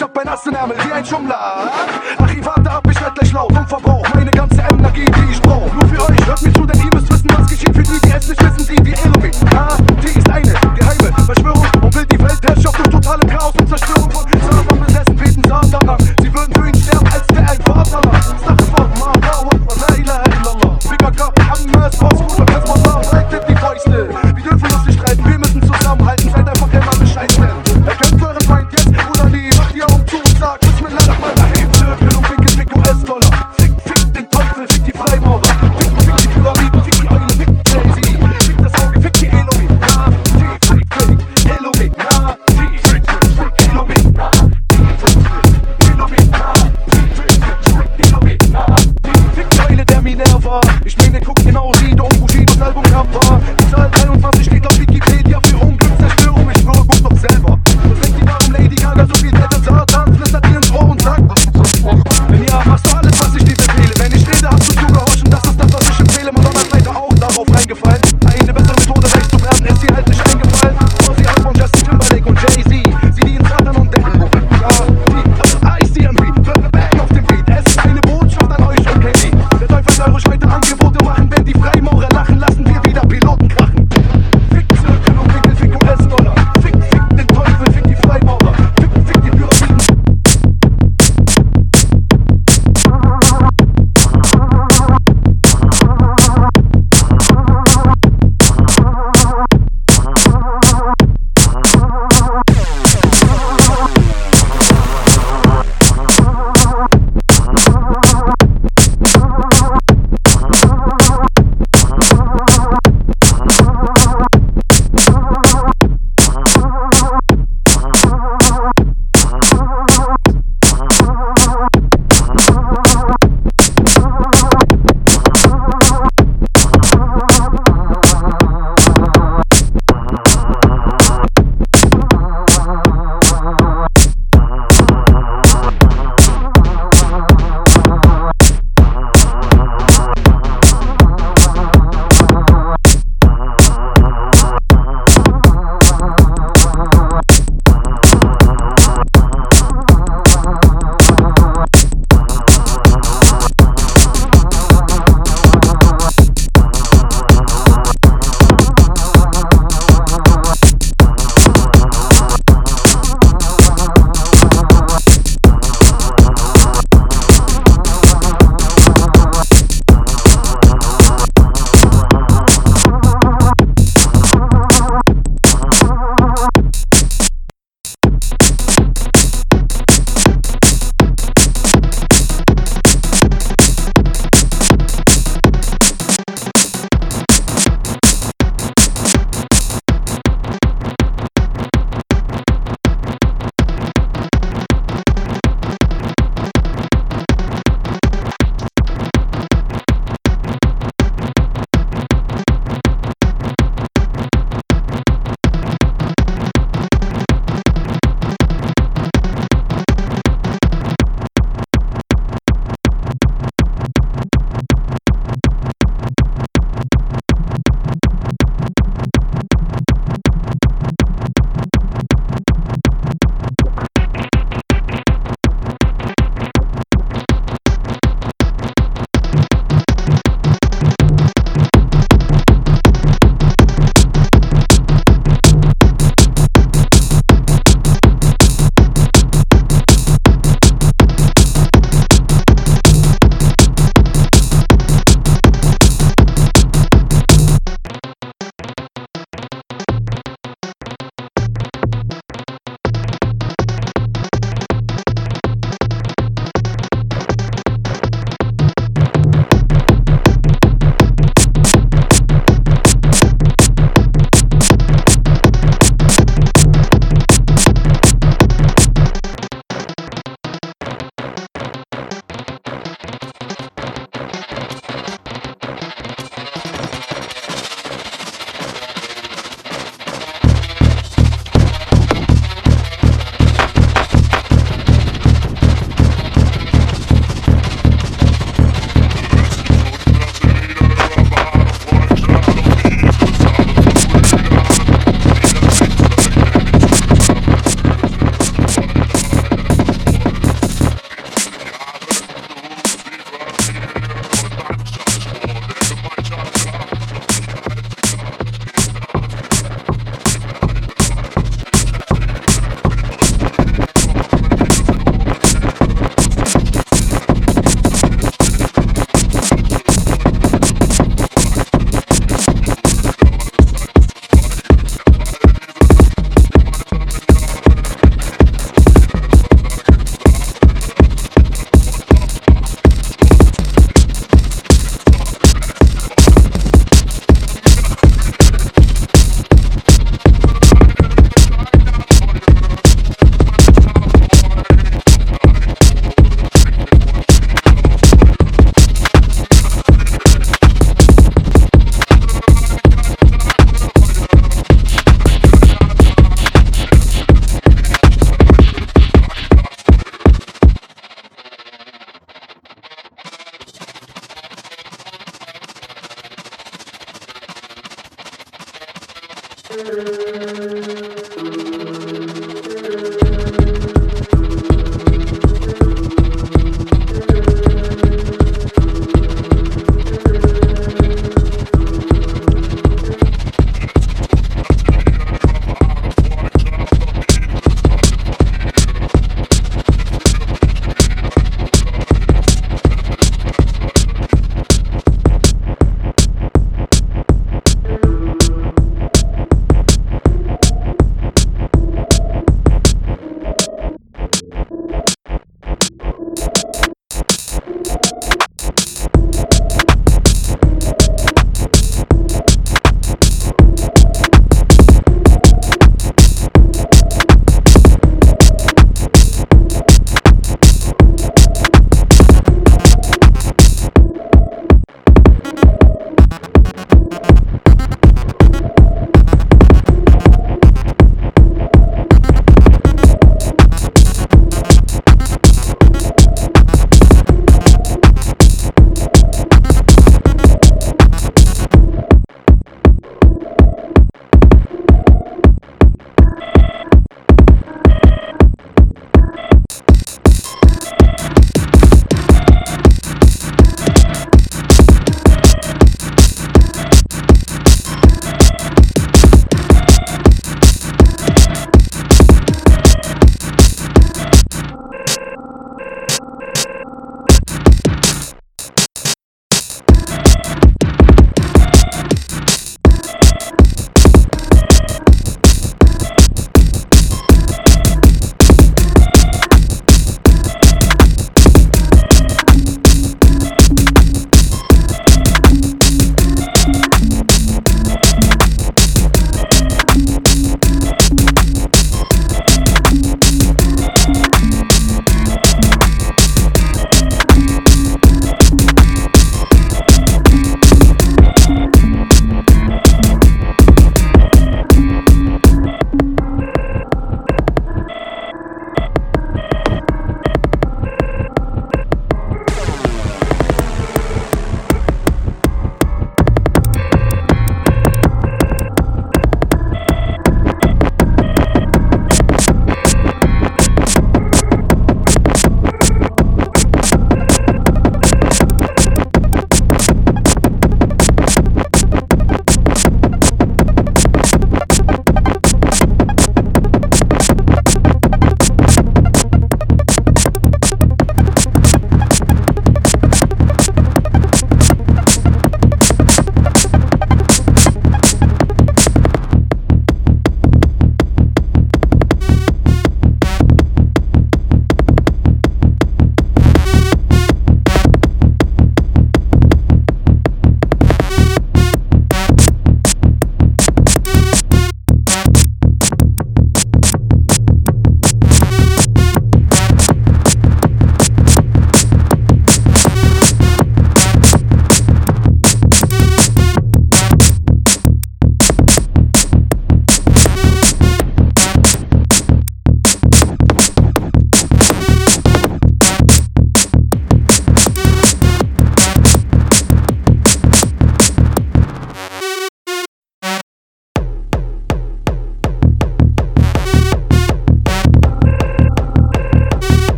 Ich hab ein Ass im Ärmel wie ein Schummler. Archivate Ivata hab ich gleich laut und verbrauch meine ganze Energie, die ich brauch. Nur für euch, hört mir zu, denn ihr müsst wissen, was geschieht. Für die, die es nicht wissen, die, wie irren mich. Ah, die ist eine geheime Verschwörung und will die Welt herrschaft durch totale Chaos und Zerstörung von